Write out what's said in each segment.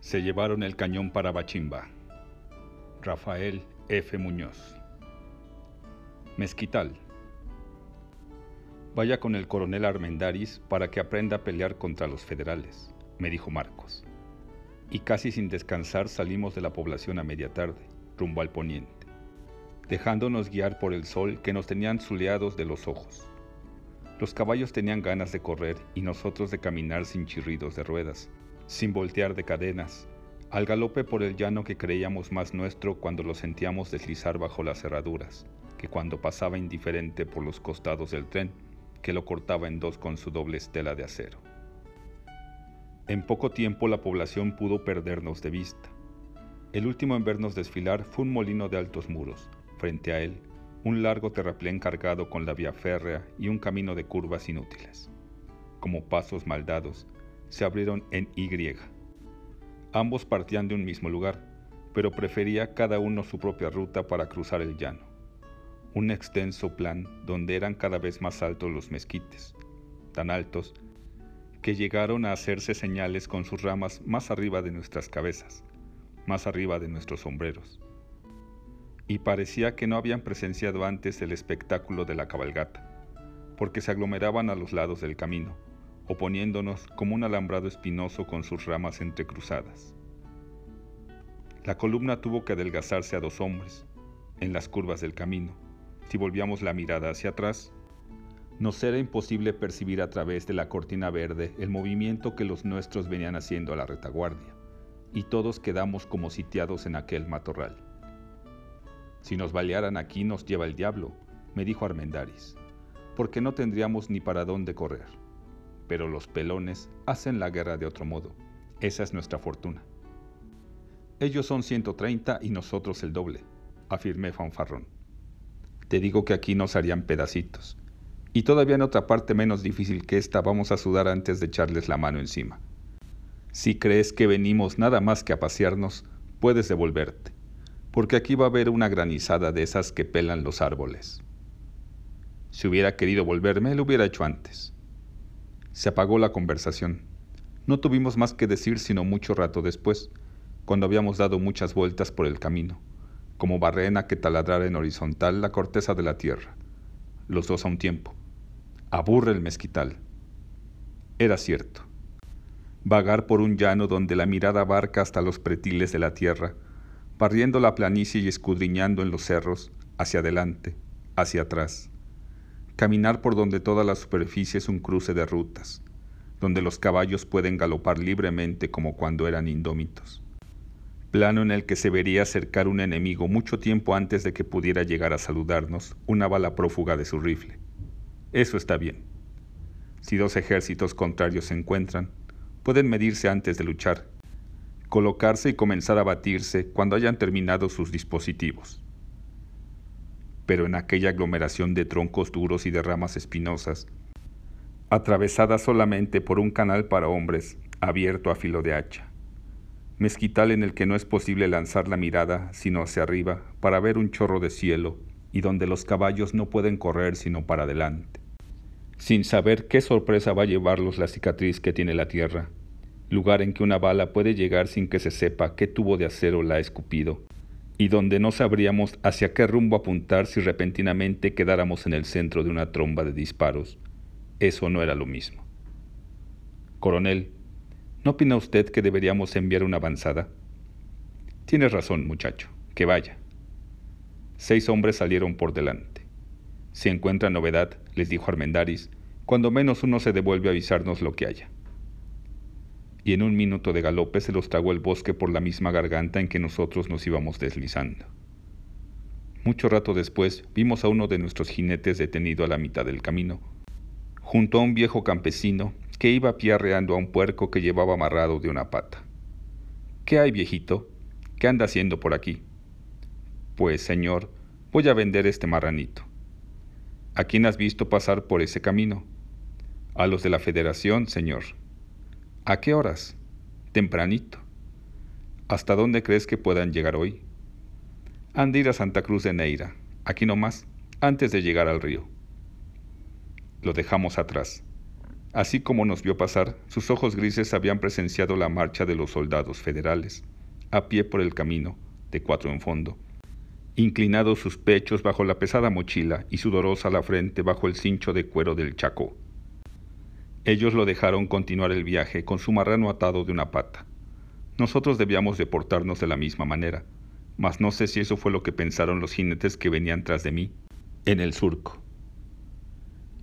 Se llevaron el cañón para Bachimba. Rafael F. Muñoz. Mezquital. Vaya con el coronel Armendaris para que aprenda a pelear contra los federales, me dijo Marcos. Y casi sin descansar salimos de la población a media tarde, rumbo al poniente, dejándonos guiar por el sol que nos tenían zuleados de los ojos. Los caballos tenían ganas de correr y nosotros de caminar sin chirridos de ruedas, sin voltear de cadenas, al galope por el llano que creíamos más nuestro cuando lo sentíamos deslizar bajo las cerraduras, que cuando pasaba indiferente por los costados del tren, que lo cortaba en dos con su doble estela de acero. En poco tiempo la población pudo perdernos de vista. El último en vernos desfilar fue un molino de altos muros. Frente a él, un largo terraplén cargado con la vía férrea y un camino de curvas inútiles. Como pasos maldados, se abrieron en Y. Ambos partían de un mismo lugar, pero prefería cada uno su propia ruta para cruzar el llano. Un extenso plan donde eran cada vez más altos los mezquites, tan altos que llegaron a hacerse señales con sus ramas más arriba de nuestras cabezas, más arriba de nuestros sombreros. Y parecía que no habían presenciado antes el espectáculo de la cabalgata, porque se aglomeraban a los lados del camino, oponiéndonos como un alambrado espinoso con sus ramas entrecruzadas. La columna tuvo que adelgazarse a dos hombres, en las curvas del camino. Si volvíamos la mirada hacia atrás, nos era imposible percibir a través de la cortina verde el movimiento que los nuestros venían haciendo a la retaguardia, y todos quedamos como sitiados en aquel matorral. Si nos balearan aquí nos lleva el diablo, me dijo Armendaris, porque no tendríamos ni para dónde correr pero los pelones hacen la guerra de otro modo. Esa es nuestra fortuna. Ellos son 130 y nosotros el doble, afirmé fanfarrón. Te digo que aquí nos harían pedacitos. Y todavía en otra parte menos difícil que esta vamos a sudar antes de echarles la mano encima. Si crees que venimos nada más que a pasearnos, puedes devolverte, porque aquí va a haber una granizada de esas que pelan los árboles. Si hubiera querido volverme, lo hubiera hecho antes. Se apagó la conversación. No tuvimos más que decir sino mucho rato después, cuando habíamos dado muchas vueltas por el camino, como barrena que taladrara en horizontal la corteza de la tierra, los dos a un tiempo. Aburre el mezquital. Era cierto. Vagar por un llano donde la mirada abarca hasta los pretiles de la tierra, barriendo la planicie y escudriñando en los cerros, hacia adelante, hacia atrás, caminar por donde toda la superficie es un cruce de rutas, donde los caballos pueden galopar libremente como cuando eran indómitos. Plano en el que se vería acercar un enemigo mucho tiempo antes de que pudiera llegar a saludarnos una bala prófuga de su rifle. Eso está bien. Si dos ejércitos contrarios se encuentran, pueden medirse antes de luchar, colocarse y comenzar a batirse cuando hayan terminado sus dispositivos pero en aquella aglomeración de troncos duros y de ramas espinosas, atravesada solamente por un canal para hombres abierto a filo de hacha. Mezquital en el que no es posible lanzar la mirada sino hacia arriba para ver un chorro de cielo y donde los caballos no pueden correr sino para adelante, sin saber qué sorpresa va a llevarlos la cicatriz que tiene la tierra, lugar en que una bala puede llegar sin que se sepa qué tubo de acero la ha escupido y donde no sabríamos hacia qué rumbo apuntar si repentinamente quedáramos en el centro de una tromba de disparos. Eso no era lo mismo. Coronel, ¿no opina usted que deberíamos enviar una avanzada? Tienes razón, muchacho, que vaya. Seis hombres salieron por delante. Si encuentra novedad, les dijo Armendaris, cuando menos uno se devuelve a avisarnos lo que haya y en un minuto de galope se los tragó el bosque por la misma garganta en que nosotros nos íbamos deslizando. Mucho rato después vimos a uno de nuestros jinetes detenido a la mitad del camino, junto a un viejo campesino que iba piarreando a un puerco que llevaba amarrado de una pata. ¿Qué hay, viejito? ¿Qué anda haciendo por aquí? Pues, señor, voy a vender este marranito. ¿A quién has visto pasar por ese camino? A los de la Federación, señor. ¿A qué horas? Tempranito. ¿Hasta dónde crees que puedan llegar hoy? Han de ir a Santa Cruz de Neira, aquí nomás, antes de llegar al río. Lo dejamos atrás. Así como nos vio pasar, sus ojos grises habían presenciado la marcha de los soldados federales, a pie por el camino, de cuatro en fondo, inclinados sus pechos bajo la pesada mochila y sudorosa la frente bajo el cincho de cuero del Chaco. Ellos lo dejaron continuar el viaje con su marrano atado de una pata. Nosotros debíamos deportarnos de la misma manera, mas no sé si eso fue lo que pensaron los jinetes que venían tras de mí, en el surco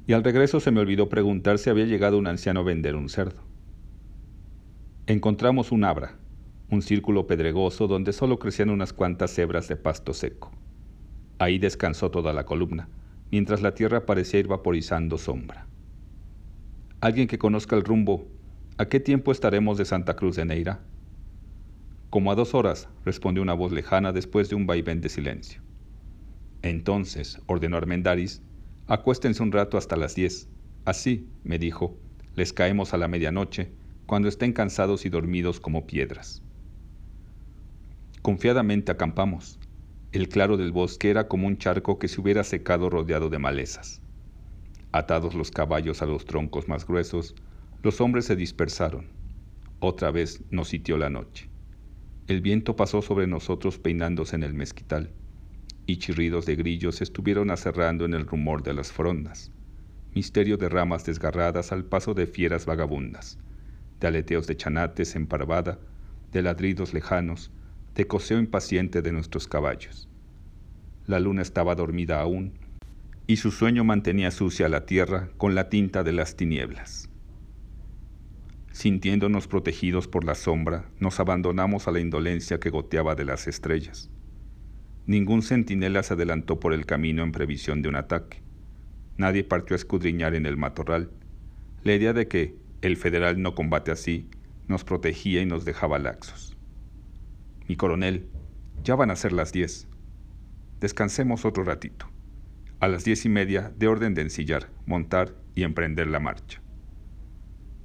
y al regreso se me olvidó preguntar si había llegado un anciano a vender un cerdo. Encontramos un abra, un círculo pedregoso donde solo crecían unas cuantas hebras de pasto seco. Ahí descansó toda la columna, mientras la tierra parecía ir vaporizando sombra. Alguien que conozca el rumbo, ¿a qué tiempo estaremos de Santa Cruz de Neira? Como a dos horas, respondió una voz lejana después de un vaivén de silencio. Entonces, ordenó Armendaris, Acuéstense un rato hasta las diez. Así, me dijo, les caemos a la medianoche, cuando estén cansados y dormidos como piedras. Confiadamente acampamos. El claro del bosque era como un charco que se hubiera secado rodeado de malezas. Atados los caballos a los troncos más gruesos, los hombres se dispersaron. Otra vez nos sitió la noche. El viento pasó sobre nosotros peinándose en el mezquital y chirridos de grillos estuvieron acerrando en el rumor de las frondas, misterio de ramas desgarradas al paso de fieras vagabundas, de aleteos de chanates en parvada, de ladridos lejanos, de coseo impaciente de nuestros caballos. La luna estaba dormida aún, y su sueño mantenía sucia la tierra con la tinta de las tinieblas. Sintiéndonos protegidos por la sombra, nos abandonamos a la indolencia que goteaba de las estrellas. Ningún centinela se adelantó por el camino en previsión de un ataque. Nadie partió a escudriñar en el matorral. La idea de que el federal no combate así nos protegía y nos dejaba laxos. Mi coronel, ya van a ser las diez. Descansemos otro ratito. A las diez y media de orden de ensillar, montar y emprender la marcha.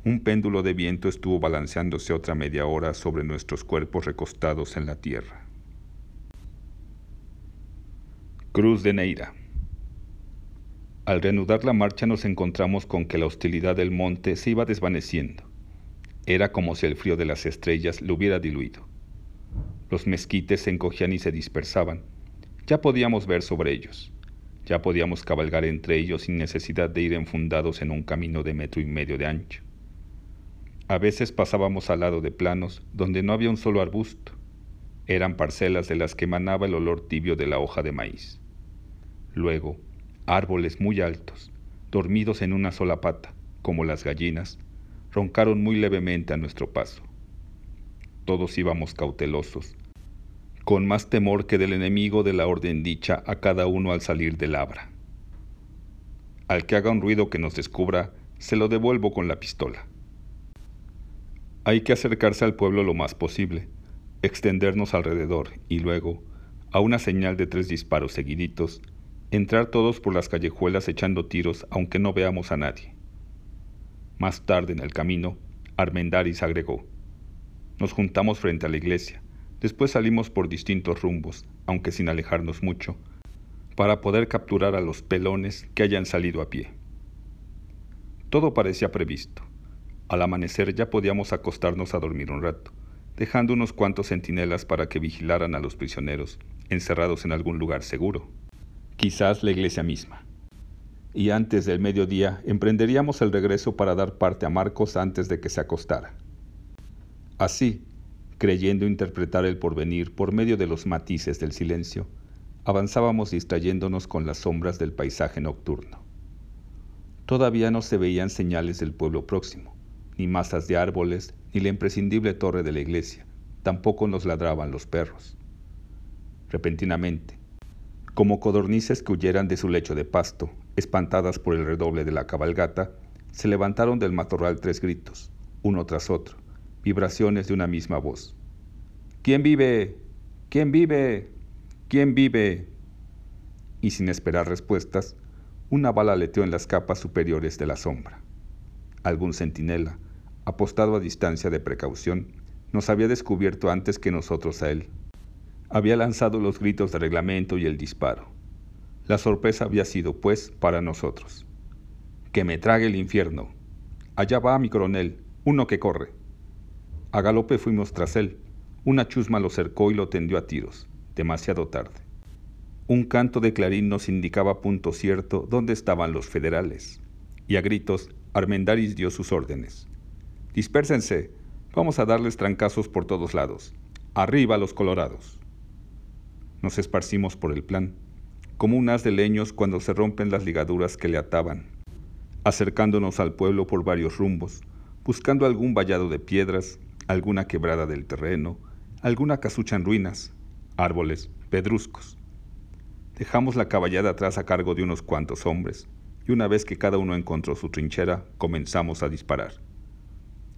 Un péndulo de viento estuvo balanceándose otra media hora sobre nuestros cuerpos recostados en la tierra. Cruz de Neira. Al reanudar la marcha nos encontramos con que la hostilidad del monte se iba desvaneciendo. Era como si el frío de las estrellas lo hubiera diluido. Los mezquites se encogían y se dispersaban. Ya podíamos ver sobre ellos. Ya podíamos cabalgar entre ellos sin necesidad de ir enfundados en un camino de metro y medio de ancho. A veces pasábamos al lado de planos donde no había un solo arbusto eran parcelas de las que emanaba el olor tibio de la hoja de maíz. Luego, árboles muy altos, dormidos en una sola pata, como las gallinas, roncaron muy levemente a nuestro paso. Todos íbamos cautelosos, con más temor que del enemigo de la orden dicha a cada uno al salir del labra. Al que haga un ruido que nos descubra, se lo devuelvo con la pistola. Hay que acercarse al pueblo lo más posible, extendernos alrededor y luego, a una señal de tres disparos seguiditos, entrar todos por las callejuelas echando tiros aunque no veamos a nadie. Más tarde en el camino, Armendaris agregó, nos juntamos frente a la iglesia, después salimos por distintos rumbos, aunque sin alejarnos mucho, para poder capturar a los pelones que hayan salido a pie. Todo parecía previsto. Al amanecer ya podíamos acostarnos a dormir un rato dejando unos cuantos centinelas para que vigilaran a los prisioneros, encerrados en algún lugar seguro, quizás la iglesia misma. Y antes del mediodía emprenderíamos el regreso para dar parte a Marcos antes de que se acostara. Así, creyendo interpretar el porvenir por medio de los matices del silencio, avanzábamos distrayéndonos con las sombras del paisaje nocturno. Todavía no se veían señales del pueblo próximo, ni masas de árboles, ni la imprescindible torre de la iglesia. Tampoco nos ladraban los perros. Repentinamente, como codornices que huyeran de su lecho de pasto, espantadas por el redoble de la cabalgata, se levantaron del matorral tres gritos, uno tras otro, vibraciones de una misma voz. ¿Quién vive? ¿Quién vive? ¿Quién vive? Y sin esperar respuestas, una bala aleteó en las capas superiores de la sombra. Algún centinela, apostado a distancia de precaución, nos había descubierto antes que nosotros a él. Había lanzado los gritos de reglamento y el disparo. La sorpresa había sido, pues, para nosotros. Que me trague el infierno. Allá va mi coronel, uno que corre. A galope fuimos tras él. Una chusma lo cercó y lo tendió a tiros, demasiado tarde. Un canto de clarín nos indicaba punto cierto dónde estaban los federales. Y a gritos, Armendaris dio sus órdenes. Dispérsense, vamos a darles trancazos por todos lados. Arriba los colorados. Nos esparcimos por el plan, como un haz de leños cuando se rompen las ligaduras que le ataban, acercándonos al pueblo por varios rumbos, buscando algún vallado de piedras, alguna quebrada del terreno, alguna casucha en ruinas, árboles, pedruscos. Dejamos la caballada atrás a cargo de unos cuantos hombres, y una vez que cada uno encontró su trinchera, comenzamos a disparar.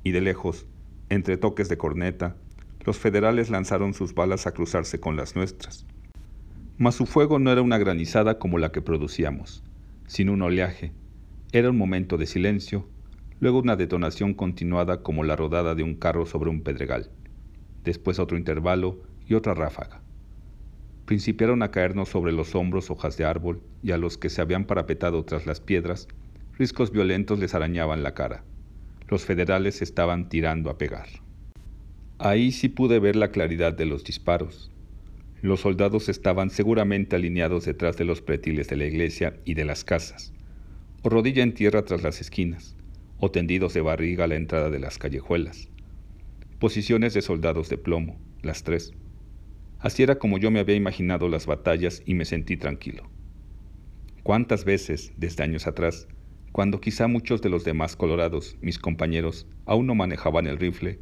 Y de lejos, entre toques de corneta, los federales lanzaron sus balas a cruzarse con las nuestras. Mas su fuego no era una granizada como la que producíamos, sino un oleaje. Era un momento de silencio, luego una detonación continuada como la rodada de un carro sobre un pedregal, después otro intervalo y otra ráfaga principiaron a caernos sobre los hombros hojas de árbol y a los que se habían parapetado tras las piedras, riscos violentos les arañaban la cara. Los federales estaban tirando a pegar. Ahí sí pude ver la claridad de los disparos. Los soldados estaban seguramente alineados detrás de los pretiles de la iglesia y de las casas, o rodilla en tierra tras las esquinas, o tendidos de barriga a la entrada de las callejuelas. Posiciones de soldados de plomo, las tres. Así era como yo me había imaginado las batallas y me sentí tranquilo. ¿Cuántas veces, desde años atrás, cuando quizá muchos de los demás colorados, mis compañeros, aún no manejaban el rifle,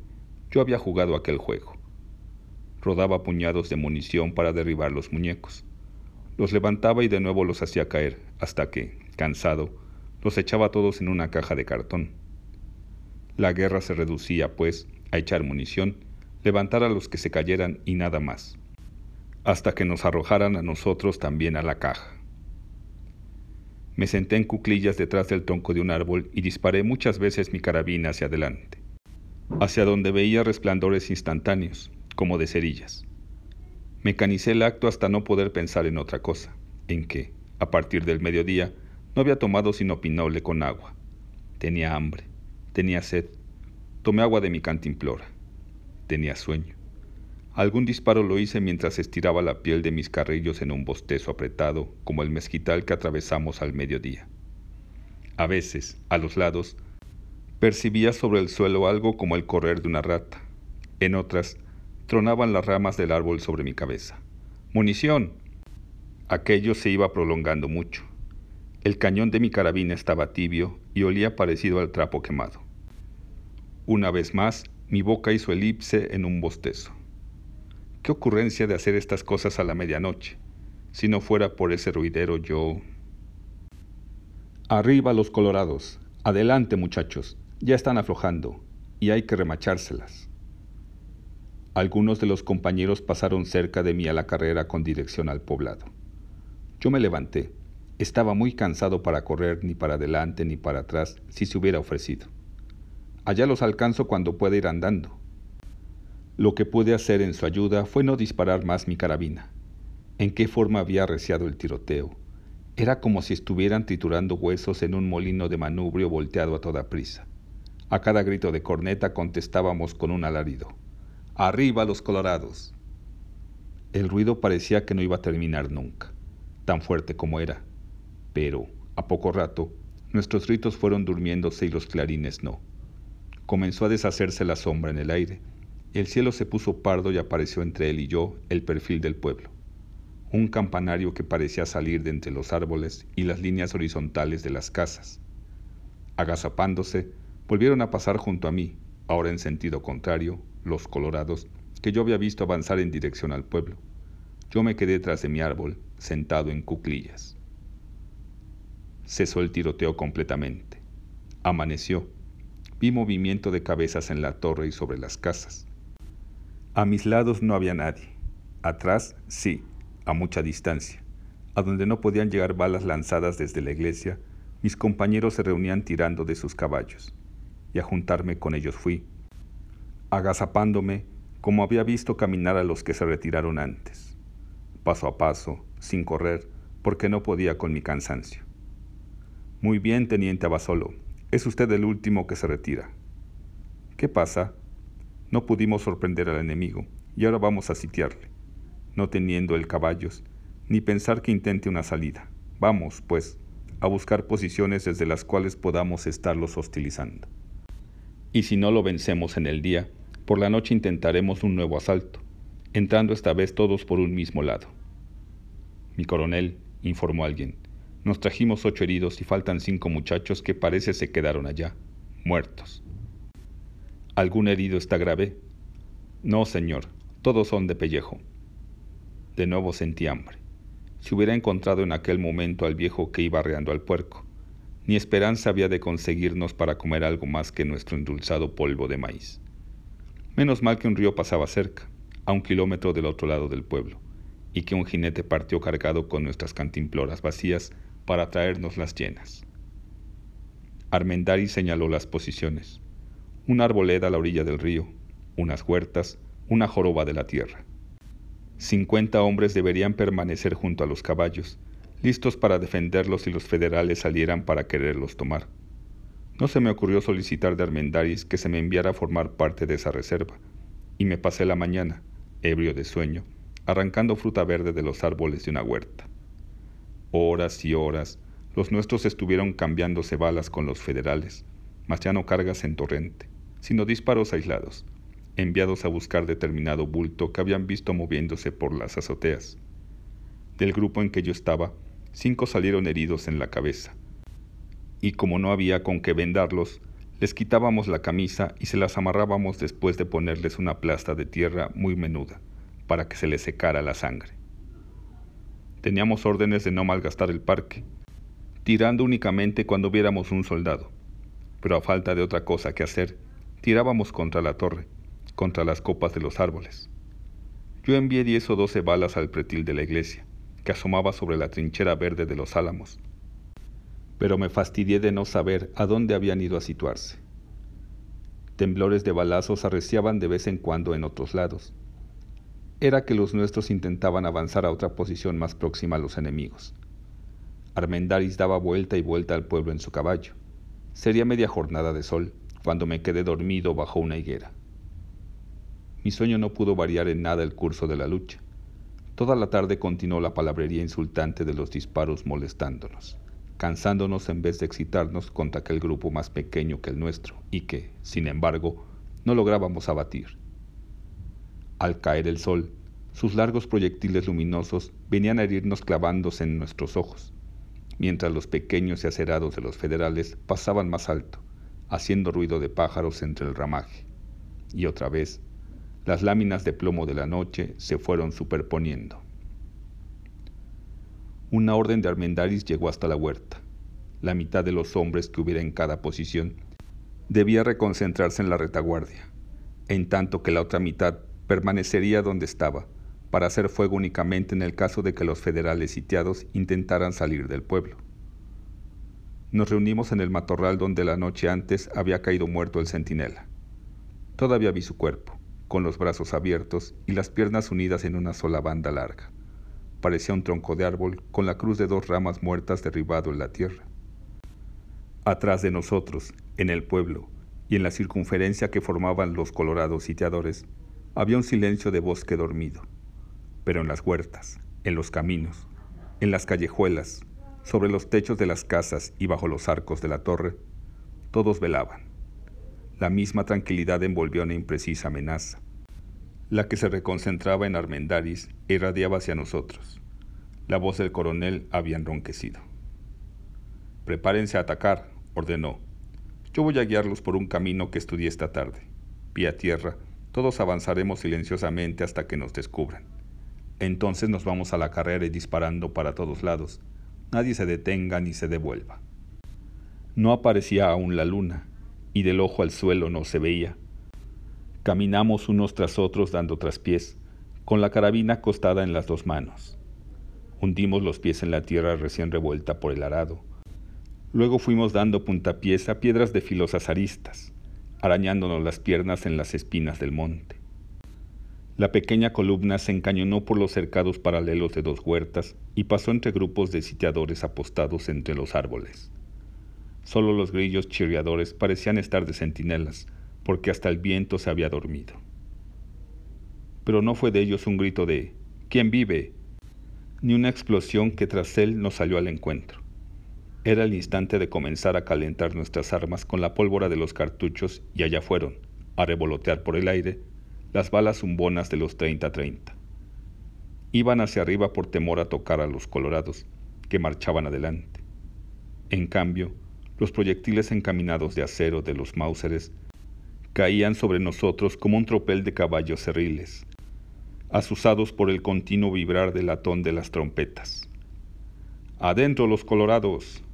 yo había jugado aquel juego? Rodaba puñados de munición para derribar los muñecos. Los levantaba y de nuevo los hacía caer, hasta que, cansado, los echaba todos en una caja de cartón. La guerra se reducía, pues, a echar munición, levantar a los que se cayeran y nada más hasta que nos arrojaran a nosotros también a la caja. Me senté en cuclillas detrás del tronco de un árbol y disparé muchas veces mi carabina hacia adelante, hacia donde veía resplandores instantáneos, como de cerillas. Mecanicé el acto hasta no poder pensar en otra cosa, en que, a partir del mediodía, no había tomado sino pinole con agua. Tenía hambre, tenía sed, tomé agua de mi cantimplora, tenía sueño. Algún disparo lo hice mientras estiraba la piel de mis carrillos en un bostezo apretado, como el mezquital que atravesamos al mediodía. A veces, a los lados, percibía sobre el suelo algo como el correr de una rata. En otras, tronaban las ramas del árbol sobre mi cabeza. ¡Munición! Aquello se iba prolongando mucho. El cañón de mi carabina estaba tibio y olía parecido al trapo quemado. Una vez más, mi boca hizo elipse en un bostezo. Qué ocurrencia de hacer estas cosas a la medianoche. Si no fuera por ese ruidero yo... Arriba los colorados. Adelante muchachos. Ya están aflojando. Y hay que remachárselas. Algunos de los compañeros pasaron cerca de mí a la carrera con dirección al poblado. Yo me levanté. Estaba muy cansado para correr ni para adelante ni para atrás si se hubiera ofrecido. Allá los alcanzo cuando pueda ir andando. Lo que pude hacer en su ayuda fue no disparar más mi carabina. ¿En qué forma había arreciado el tiroteo? Era como si estuvieran triturando huesos en un molino de manubrio volteado a toda prisa. A cada grito de corneta contestábamos con un alarido. ¡Arriba los colorados! El ruido parecía que no iba a terminar nunca, tan fuerte como era. Pero, a poco rato, nuestros gritos fueron durmiéndose y los clarines no. Comenzó a deshacerse la sombra en el aire el cielo se puso pardo y apareció entre él y yo el perfil del pueblo. Un campanario que parecía salir de entre los árboles y las líneas horizontales de las casas. Agazapándose, volvieron a pasar junto a mí, ahora en sentido contrario, los colorados, que yo había visto avanzar en dirección al pueblo. Yo me quedé tras de mi árbol, sentado en cuclillas. Cesó el tiroteo completamente. Amaneció. Vi movimiento de cabezas en la torre y sobre las casas. A mis lados no había nadie. Atrás, sí, a mucha distancia. A donde no podían llegar balas lanzadas desde la iglesia, mis compañeros se reunían tirando de sus caballos, y a juntarme con ellos fui, agazapándome como había visto caminar a los que se retiraron antes, paso a paso, sin correr, porque no podía con mi cansancio. Muy bien, teniente Abasolo, es usted el último que se retira. ¿Qué pasa? No pudimos sorprender al enemigo y ahora vamos a sitiarle, no teniendo el caballos, ni pensar que intente una salida. Vamos, pues, a buscar posiciones desde las cuales podamos estarlos hostilizando. Y si no lo vencemos en el día, por la noche intentaremos un nuevo asalto, entrando esta vez todos por un mismo lado. Mi coronel, informó alguien, nos trajimos ocho heridos y faltan cinco muchachos que parece se quedaron allá, muertos. ¿Algún herido está grave? No, señor, todos son de pellejo. De nuevo sentí hambre. Si hubiera encontrado en aquel momento al viejo que iba arreando al puerco, ni esperanza había de conseguirnos para comer algo más que nuestro endulzado polvo de maíz. Menos mal que un río pasaba cerca, a un kilómetro del otro lado del pueblo, y que un jinete partió cargado con nuestras cantimploras vacías para traernos las llenas. Armendari señaló las posiciones. Una arboleda a la orilla del río, unas huertas, una joroba de la tierra. Cincuenta hombres deberían permanecer junto a los caballos, listos para defenderlos si los federales salieran para quererlos tomar. No se me ocurrió solicitar de Armendáriz que se me enviara a formar parte de esa reserva, y me pasé la mañana, ebrio de sueño, arrancando fruta verde de los árboles de una huerta. Horas y horas, los nuestros estuvieron cambiándose balas con los federales, mas ya no cargas en torrente, sino disparos aislados, enviados a buscar determinado bulto que habían visto moviéndose por las azoteas. Del grupo en que yo estaba, cinco salieron heridos en la cabeza, y como no había con qué vendarlos, les quitábamos la camisa y se las amarrábamos después de ponerles una plasta de tierra muy menuda, para que se les secara la sangre. Teníamos órdenes de no malgastar el parque, tirando únicamente cuando viéramos un soldado, pero a falta de otra cosa que hacer, tirábamos contra la torre, contra las copas de los árboles. Yo envié diez o doce balas al pretil de la iglesia, que asomaba sobre la trinchera verde de los álamos, pero me fastidié de no saber a dónde habían ido a situarse. Temblores de balazos arreciaban de vez en cuando en otros lados. Era que los nuestros intentaban avanzar a otra posición más próxima a los enemigos. Armendaris daba vuelta y vuelta al pueblo en su caballo. Sería media jornada de sol cuando me quedé dormido bajo una higuera. Mi sueño no pudo variar en nada el curso de la lucha. Toda la tarde continuó la palabrería insultante de los disparos molestándonos cansándonos en vez de excitarnos contra aquel grupo más pequeño que el nuestro y que, sin embargo, no lográbamos abatir. Al caer el sol, sus largos proyectiles luminosos venían a herirnos clavándose en nuestros ojos, mientras los pequeños y acerados de los federales pasaban más alto, haciendo ruido de pájaros entre el ramaje. Y otra vez, las láminas de plomo de la noche se fueron superponiendo. Una orden de Armendaris llegó hasta la huerta. La mitad de los hombres que hubiera en cada posición debía reconcentrarse en la retaguardia, en tanto que la otra mitad permanecería donde estaba, para hacer fuego únicamente en el caso de que los federales sitiados intentaran salir del pueblo. Nos reunimos en el matorral donde la noche antes había caído muerto el centinela. Todavía vi su cuerpo, con los brazos abiertos y las piernas unidas en una sola banda larga parecía un tronco de árbol con la cruz de dos ramas muertas derribado en la tierra. Atrás de nosotros, en el pueblo, y en la circunferencia que formaban los colorados sitiadores, había un silencio de bosque dormido. Pero en las huertas, en los caminos, en las callejuelas, sobre los techos de las casas y bajo los arcos de la torre, todos velaban. La misma tranquilidad envolvió una imprecisa amenaza la que se reconcentraba en Armendaris irradiaba hacia nosotros. La voz del coronel había enronquecido. Prepárense a atacar, ordenó. Yo voy a guiarlos por un camino que estudié esta tarde. Pie a tierra, todos avanzaremos silenciosamente hasta que nos descubran. Entonces nos vamos a la carrera y disparando para todos lados. Nadie se detenga ni se devuelva. No aparecía aún la luna, y del ojo al suelo no se veía, Caminamos unos tras otros dando traspiés, con la carabina acostada en las dos manos. Hundimos los pies en la tierra recién revuelta por el arado. Luego fuimos dando puntapiés a piedras de filosas aristas, arañándonos las piernas en las espinas del monte. La pequeña columna se encañonó por los cercados paralelos de dos huertas y pasó entre grupos de sitiadores apostados entre los árboles. Solo los grillos chirriadores parecían estar de centinelas, porque hasta el viento se había dormido. Pero no fue de ellos un grito de ¿Quién vive? ni una explosión que tras él nos salió al encuentro. Era el instante de comenzar a calentar nuestras armas con la pólvora de los cartuchos y allá fueron, a revolotear por el aire, las balas zumbonas de los 30-30. Iban hacia arriba por temor a tocar a los colorados, que marchaban adelante. En cambio, los proyectiles encaminados de acero de los Mauseres caían sobre nosotros como un tropel de caballos cerriles, asusados por el continuo vibrar del latón de las trompetas. ¡Adentro los colorados!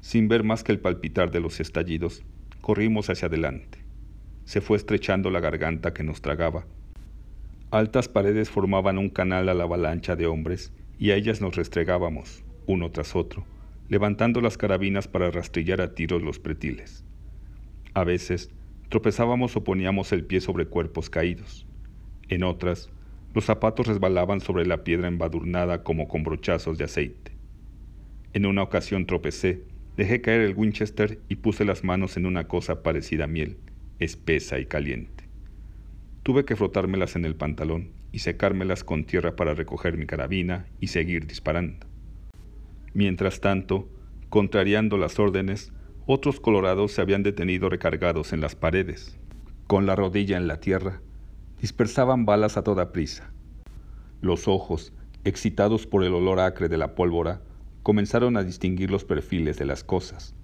Sin ver más que el palpitar de los estallidos, corrimos hacia adelante. Se fue estrechando la garganta que nos tragaba. Altas paredes formaban un canal a la avalancha de hombres y a ellas nos restregábamos, uno tras otro, levantando las carabinas para rastrillar a tiros los pretiles. A veces tropezábamos o poníamos el pie sobre cuerpos caídos. En otras, los zapatos resbalaban sobre la piedra embadurnada como con brochazos de aceite. En una ocasión tropecé, dejé caer el Winchester y puse las manos en una cosa parecida a miel, espesa y caliente. Tuve que frotármelas en el pantalón y secármelas con tierra para recoger mi carabina y seguir disparando. Mientras tanto, contrariando las órdenes, otros colorados se habían detenido recargados en las paredes. Con la rodilla en la tierra, dispersaban balas a toda prisa. Los ojos, excitados por el olor acre de la pólvora, comenzaron a distinguir los perfiles de las cosas.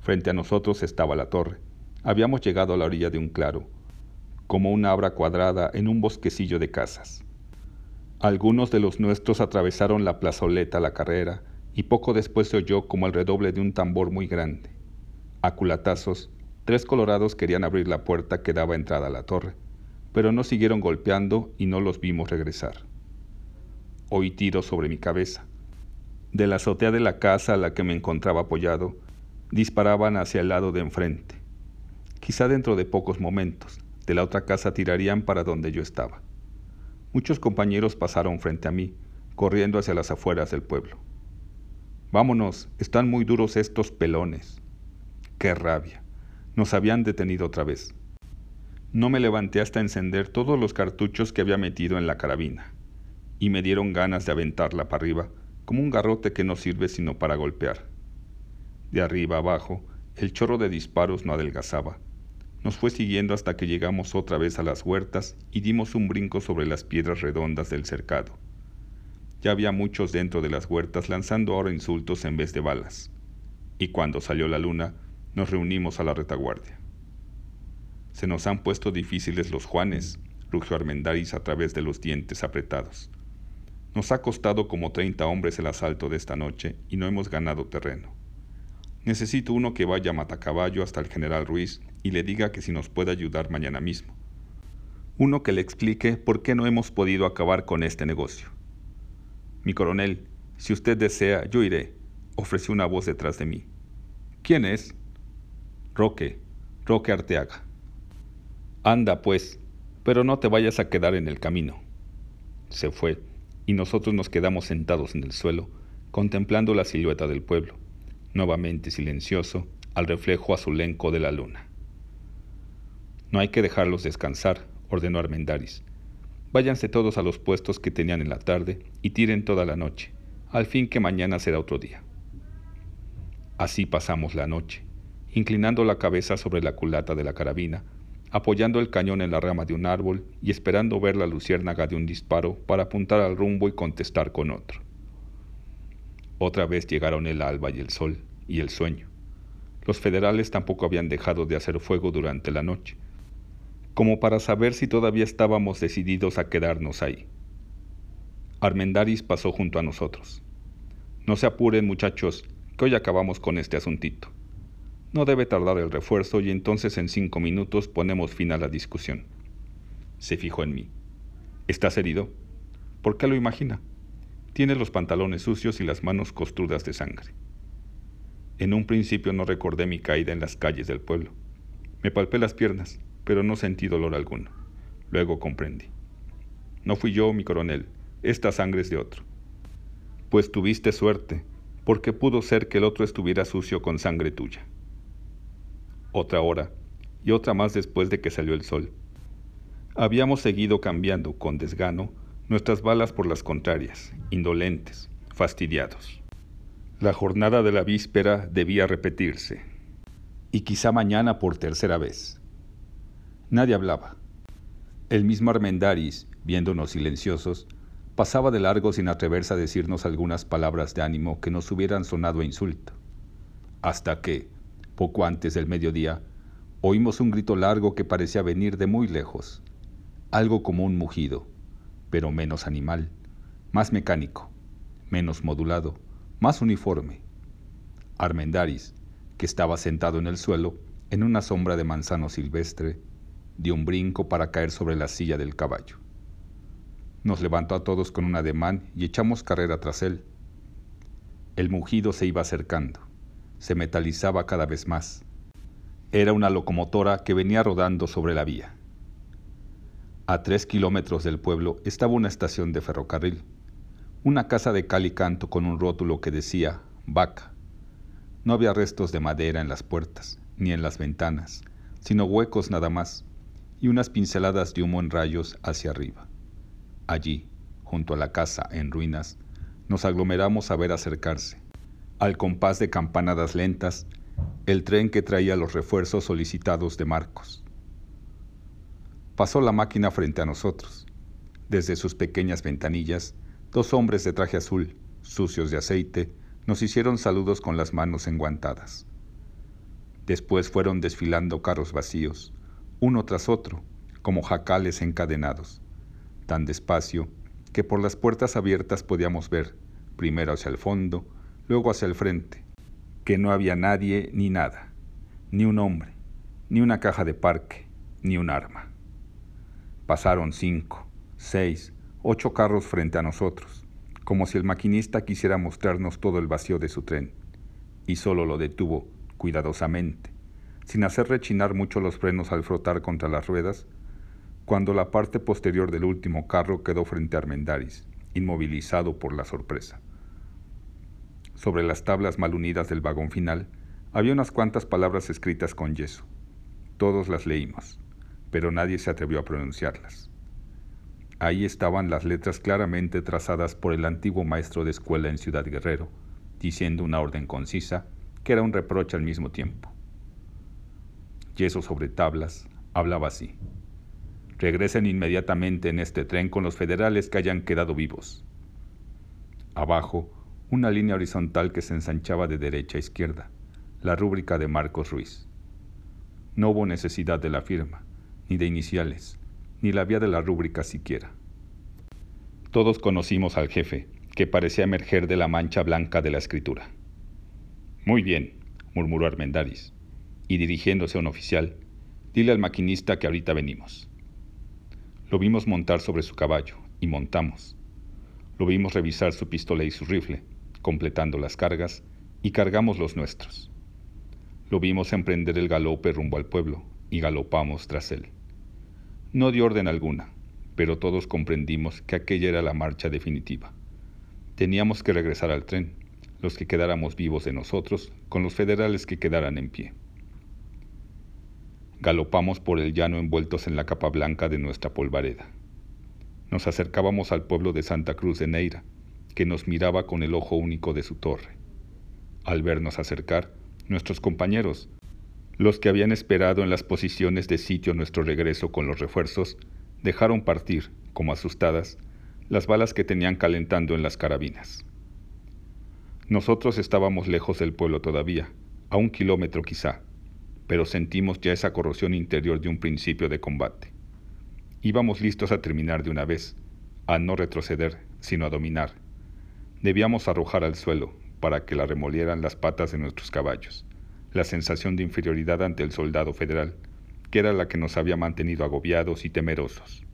Frente a nosotros estaba la torre. Habíamos llegado a la orilla de un claro, como una abra cuadrada en un bosquecillo de casas. Algunos de los nuestros atravesaron la plazoleta a la carrera y poco después se oyó como el redoble de un tambor muy grande. A culatazos, tres colorados querían abrir la puerta que daba entrada a la torre, pero no siguieron golpeando y no los vimos regresar. Oí tiros sobre mi cabeza. De la azotea de la casa a la que me encontraba apoyado, disparaban hacia el lado de enfrente. Quizá dentro de pocos momentos, de la otra casa tirarían para donde yo estaba. Muchos compañeros pasaron frente a mí, corriendo hacia las afueras del pueblo. Vámonos, están muy duros estos pelones. Qué rabia. Nos habían detenido otra vez. No me levanté hasta encender todos los cartuchos que había metido en la carabina, y me dieron ganas de aventarla para arriba, como un garrote que no sirve sino para golpear. De arriba abajo, el chorro de disparos no adelgazaba. Nos fue siguiendo hasta que llegamos otra vez a las huertas y dimos un brinco sobre las piedras redondas del cercado. Ya había muchos dentro de las huertas lanzando ahora insultos en vez de balas. Y cuando salió la luna, nos reunimos a la retaguardia. Se nos han puesto difíciles los Juanes, rugió Armendáriz a través de los dientes apretados. Nos ha costado como treinta hombres el asalto de esta noche y no hemos ganado terreno. Necesito uno que vaya a Matacaballo hasta el general Ruiz y le diga que si nos puede ayudar mañana mismo. Uno que le explique por qué no hemos podido acabar con este negocio. Mi coronel, si usted desea, yo iré, ofreció una voz detrás de mí. ¿Quién es? Roque, Roque Arteaga. Anda, pues, pero no te vayas a quedar en el camino. Se fue, y nosotros nos quedamos sentados en el suelo, contemplando la silueta del pueblo, nuevamente silencioso, al reflejo azulenco de la luna. No hay que dejarlos descansar, ordenó Armendaris. Váyanse todos a los puestos que tenían en la tarde y tiren toda la noche, al fin que mañana será otro día. Así pasamos la noche, inclinando la cabeza sobre la culata de la carabina, apoyando el cañón en la rama de un árbol y esperando ver la luciérnaga de un disparo para apuntar al rumbo y contestar con otro. Otra vez llegaron el alba y el sol y el sueño. Los federales tampoco habían dejado de hacer fuego durante la noche, como para saber si todavía estábamos decididos a quedarnos ahí. Armendaris pasó junto a nosotros. No se apuren, muchachos, que hoy acabamos con este asuntito. No debe tardar el refuerzo y entonces en cinco minutos ponemos fin a la discusión. Se fijó en mí. ¿Estás herido? ¿Por qué lo imagina? Tiene los pantalones sucios y las manos costrudas de sangre. En un principio no recordé mi caída en las calles del pueblo. Me palpé las piernas pero no sentí dolor alguno. Luego comprendí. No fui yo, mi coronel, esta sangre es de otro. Pues tuviste suerte, porque pudo ser que el otro estuviera sucio con sangre tuya. Otra hora, y otra más después de que salió el sol. Habíamos seguido cambiando, con desgano, nuestras balas por las contrarias, indolentes, fastidiados. La jornada de la víspera debía repetirse, y quizá mañana por tercera vez. Nadie hablaba. El mismo Armendaris, viéndonos silenciosos, pasaba de largo sin atreverse a decirnos algunas palabras de ánimo que nos hubieran sonado a insulto. Hasta que, poco antes del mediodía, oímos un grito largo que parecía venir de muy lejos, algo como un mugido, pero menos animal, más mecánico, menos modulado, más uniforme. Armendaris, que estaba sentado en el suelo, en una sombra de manzano silvestre, dio un brinco para caer sobre la silla del caballo. Nos levantó a todos con un ademán y echamos carrera tras él. El mugido se iba acercando, se metalizaba cada vez más. Era una locomotora que venía rodando sobre la vía. A tres kilómetros del pueblo estaba una estación de ferrocarril, una casa de cal y canto con un rótulo que decía vaca. No había restos de madera en las puertas, ni en las ventanas, sino huecos nada más, y unas pinceladas de humo en rayos hacia arriba. Allí, junto a la casa en ruinas, nos aglomeramos a ver acercarse, al compás de campanadas lentas, el tren que traía los refuerzos solicitados de Marcos. Pasó la máquina frente a nosotros. Desde sus pequeñas ventanillas, dos hombres de traje azul, sucios de aceite, nos hicieron saludos con las manos enguantadas. Después fueron desfilando carros vacíos, uno tras otro, como jacales encadenados, tan despacio que por las puertas abiertas podíamos ver, primero hacia el fondo, luego hacia el frente, que no había nadie ni nada, ni un hombre, ni una caja de parque, ni un arma. Pasaron cinco, seis, ocho carros frente a nosotros, como si el maquinista quisiera mostrarnos todo el vacío de su tren, y solo lo detuvo cuidadosamente, sin hacer rechinar mucho los frenos al frotar contra las ruedas, cuando la parte posterior del último carro quedó frente a Armendaris, inmovilizado por la sorpresa. Sobre las tablas mal unidas del vagón final había unas cuantas palabras escritas con yeso. Todos las leímos pero nadie se atrevió a pronunciarlas. Ahí estaban las letras claramente trazadas por el antiguo maestro de escuela en Ciudad Guerrero, diciendo una orden concisa que era un reproche al mismo tiempo. Yeso sobre tablas hablaba así. Regresen inmediatamente en este tren con los federales que hayan quedado vivos. Abajo, una línea horizontal que se ensanchaba de derecha a izquierda, la rúbrica de Marcos Ruiz. No hubo necesidad de la firma ni de iniciales, ni la vía de la rúbrica siquiera. Todos conocimos al jefe, que parecía emerger de la mancha blanca de la escritura. Muy bien, murmuró Armendaris, y dirigiéndose a un oficial, dile al maquinista que ahorita venimos. Lo vimos montar sobre su caballo, y montamos. Lo vimos revisar su pistola y su rifle, completando las cargas, y cargamos los nuestros. Lo vimos emprender el galope rumbo al pueblo, y galopamos tras él. No dio orden alguna, pero todos comprendimos que aquella era la marcha definitiva. Teníamos que regresar al tren, los que quedáramos vivos de nosotros, con los federales que quedaran en pie. Galopamos por el llano envueltos en la capa blanca de nuestra polvareda. Nos acercábamos al pueblo de Santa Cruz de Neira, que nos miraba con el ojo único de su torre. Al vernos acercar, nuestros compañeros, los que habían esperado en las posiciones de sitio nuestro regreso con los refuerzos dejaron partir, como asustadas, las balas que tenían calentando en las carabinas. Nosotros estábamos lejos del pueblo todavía, a un kilómetro quizá, pero sentimos ya esa corrosión interior de un principio de combate. Íbamos listos a terminar de una vez, a no retroceder, sino a dominar. Debíamos arrojar al suelo para que la remolieran las patas de nuestros caballos la sensación de inferioridad ante el soldado federal, que era la que nos había mantenido agobiados y temerosos.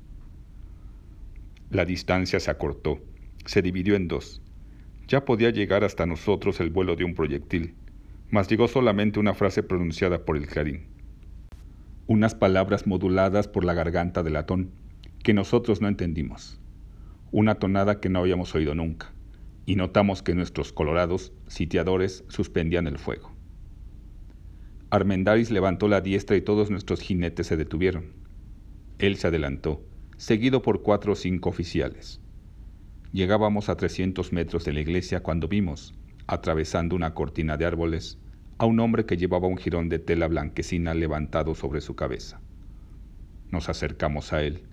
La distancia se acortó, se dividió en dos. Ya podía llegar hasta nosotros el vuelo de un proyectil, mas llegó solamente una frase pronunciada por el clarín. Unas palabras moduladas por la garganta del latón, que nosotros no entendimos. Una tonada que no habíamos oído nunca, y notamos que nuestros colorados sitiadores suspendían el fuego. Armendáriz levantó la diestra y todos nuestros jinetes se detuvieron. Él se adelantó, seguido por cuatro o cinco oficiales. Llegábamos a 300 metros de la iglesia cuando vimos, atravesando una cortina de árboles, a un hombre que llevaba un jirón de tela blanquecina levantado sobre su cabeza. Nos acercamos a él.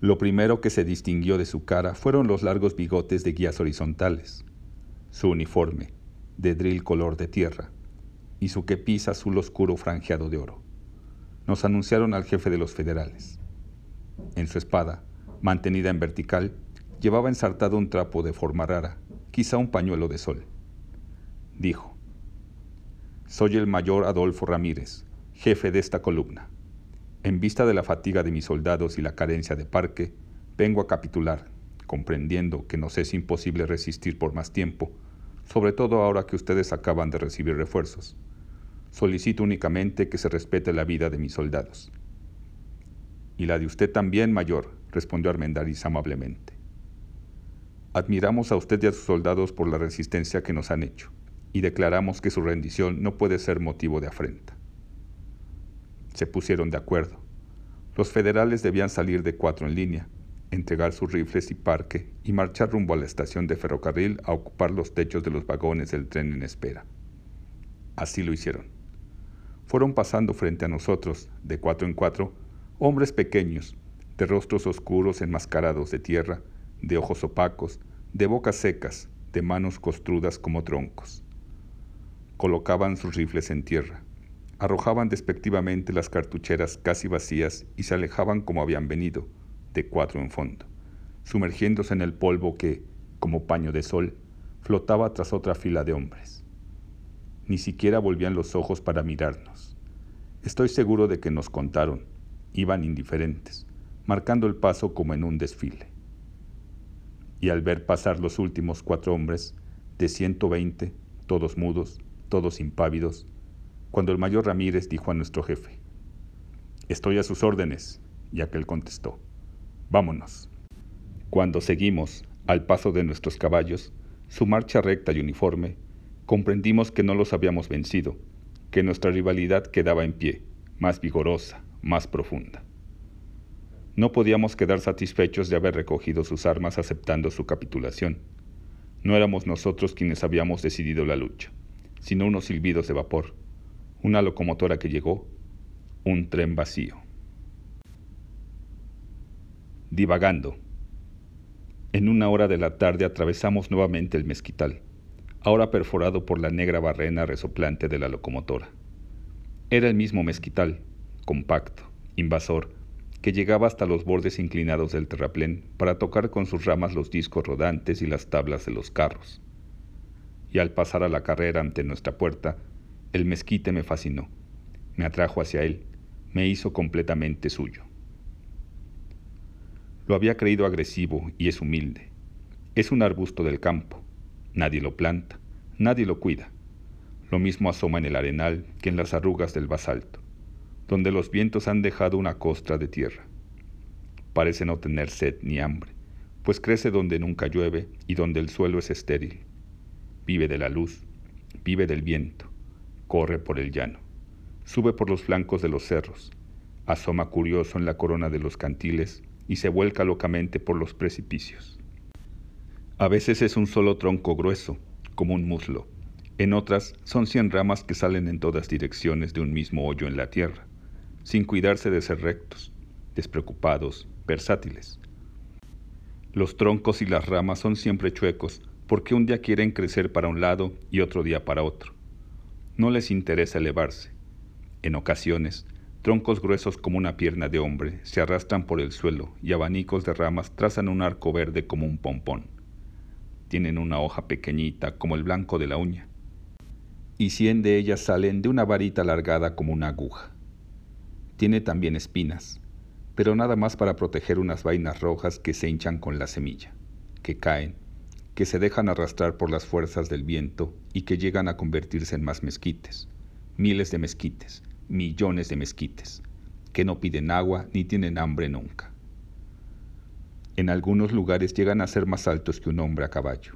Lo primero que se distinguió de su cara fueron los largos bigotes de guías horizontales, su uniforme, de drill color de tierra, y su quepis azul oscuro franjeado de oro. Nos anunciaron al jefe de los federales. En su espada, mantenida en vertical, llevaba ensartado un trapo de forma rara, quizá un pañuelo de sol. Dijo, Soy el mayor Adolfo Ramírez, jefe de esta columna. En vista de la fatiga de mis soldados y la carencia de parque, vengo a capitular, comprendiendo que nos es imposible resistir por más tiempo, sobre todo ahora que ustedes acaban de recibir refuerzos. Solicito únicamente que se respete la vida de mis soldados. Y la de usted también, mayor, respondió Armendariz amablemente. Admiramos a usted y a sus soldados por la resistencia que nos han hecho, y declaramos que su rendición no puede ser motivo de afrenta. Se pusieron de acuerdo. Los federales debían salir de cuatro en línea, entregar sus rifles y parque y marchar rumbo a la estación de ferrocarril a ocupar los techos de los vagones del tren en espera. Así lo hicieron fueron pasando frente a nosotros, de cuatro en cuatro, hombres pequeños, de rostros oscuros enmascarados de tierra, de ojos opacos, de bocas secas, de manos costrudas como troncos. Colocaban sus rifles en tierra, arrojaban despectivamente las cartucheras casi vacías y se alejaban como habían venido, de cuatro en fondo, sumergiéndose en el polvo que, como paño de sol, flotaba tras otra fila de hombres. Ni siquiera volvían los ojos para mirarnos. Estoy seguro de que nos contaron. Iban indiferentes, marcando el paso como en un desfile. Y al ver pasar los últimos cuatro hombres, de 120, todos mudos, todos impávidos, cuando el mayor Ramírez dijo a nuestro jefe, Estoy a sus órdenes, y aquel contestó, Vámonos. Cuando seguimos, al paso de nuestros caballos, su marcha recta y uniforme, comprendimos que no los habíamos vencido, que nuestra rivalidad quedaba en pie, más vigorosa, más profunda. No podíamos quedar satisfechos de haber recogido sus armas aceptando su capitulación. No éramos nosotros quienes habíamos decidido la lucha, sino unos silbidos de vapor, una locomotora que llegó, un tren vacío. Divagando. En una hora de la tarde atravesamos nuevamente el mezquital ahora perforado por la negra barrena resoplante de la locomotora. Era el mismo mezquital, compacto, invasor, que llegaba hasta los bordes inclinados del terraplén para tocar con sus ramas los discos rodantes y las tablas de los carros. Y al pasar a la carrera ante nuestra puerta, el mezquite me fascinó, me atrajo hacia él, me hizo completamente suyo. Lo había creído agresivo y es humilde. Es un arbusto del campo, Nadie lo planta, nadie lo cuida. Lo mismo asoma en el arenal que en las arrugas del basalto, donde los vientos han dejado una costra de tierra. Parece no tener sed ni hambre, pues crece donde nunca llueve y donde el suelo es estéril. Vive de la luz, vive del viento, corre por el llano, sube por los flancos de los cerros, asoma curioso en la corona de los cantiles y se vuelca locamente por los precipicios. A veces es un solo tronco grueso, como un muslo. En otras son cien ramas que salen en todas direcciones de un mismo hoyo en la tierra, sin cuidarse de ser rectos, despreocupados, versátiles. Los troncos y las ramas son siempre chuecos porque un día quieren crecer para un lado y otro día para otro. No les interesa elevarse. En ocasiones, troncos gruesos como una pierna de hombre se arrastran por el suelo y abanicos de ramas trazan un arco verde como un pompón tienen una hoja pequeñita como el blanco de la uña, y cien de ellas salen de una varita alargada como una aguja. Tiene también espinas, pero nada más para proteger unas vainas rojas que se hinchan con la semilla, que caen, que se dejan arrastrar por las fuerzas del viento y que llegan a convertirse en más mezquites, miles de mezquites, millones de mezquites, que no piden agua ni tienen hambre nunca. En algunos lugares llegan a ser más altos que un hombre a caballo,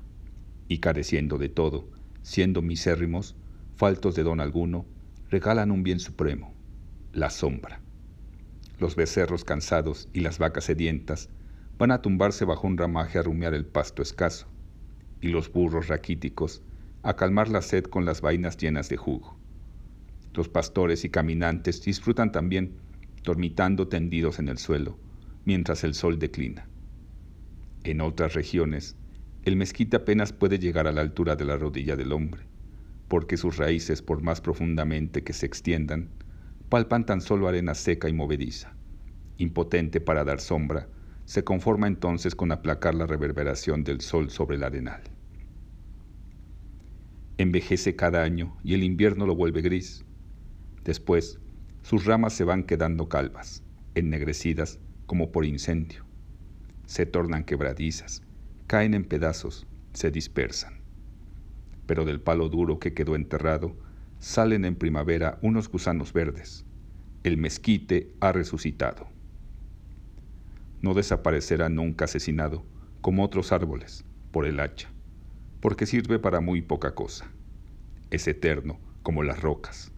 y careciendo de todo, siendo misérrimos, faltos de don alguno, regalan un bien supremo, la sombra. Los becerros cansados y las vacas sedientas van a tumbarse bajo un ramaje a rumiar el pasto escaso, y los burros raquíticos a calmar la sed con las vainas llenas de jugo. Los pastores y caminantes disfrutan también, dormitando tendidos en el suelo, mientras el sol declina. En otras regiones, el mezquite apenas puede llegar a la altura de la rodilla del hombre, porque sus raíces, por más profundamente que se extiendan, palpan tan solo arena seca y movediza. Impotente para dar sombra, se conforma entonces con aplacar la reverberación del sol sobre el arenal. Envejece cada año y el invierno lo vuelve gris. Después, sus ramas se van quedando calvas, ennegrecidas como por incendio. Se tornan quebradizas, caen en pedazos, se dispersan. Pero del palo duro que quedó enterrado, salen en primavera unos gusanos verdes. El mezquite ha resucitado. No desaparecerá nunca asesinado, como otros árboles, por el hacha, porque sirve para muy poca cosa. Es eterno, como las rocas.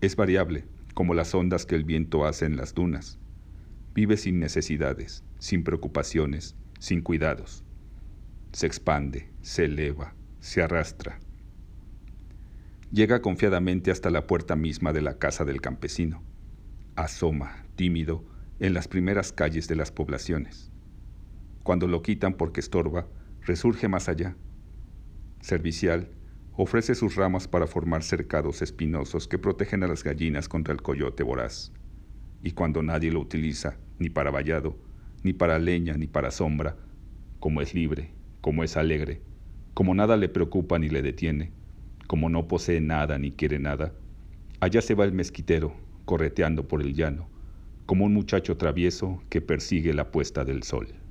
Es variable, como las ondas que el viento hace en las dunas. Vive sin necesidades, sin preocupaciones, sin cuidados se expande, se eleva, se arrastra. Llega confiadamente hasta la puerta misma de la casa del campesino. Asoma, tímido, en las primeras calles de las poblaciones. Cuando lo quitan porque estorba, resurge más allá. Servicial, ofrece sus ramas para formar cercados espinosos que protegen a las gallinas contra el coyote voraz. Y cuando nadie lo utiliza, ni para vallado, ni para leña, ni para sombra, como es libre, como es alegre, como nada le preocupa ni le detiene, como no posee nada ni quiere nada, allá se va el mezquitero, correteando por el llano, como un muchacho travieso que persigue la puesta del sol.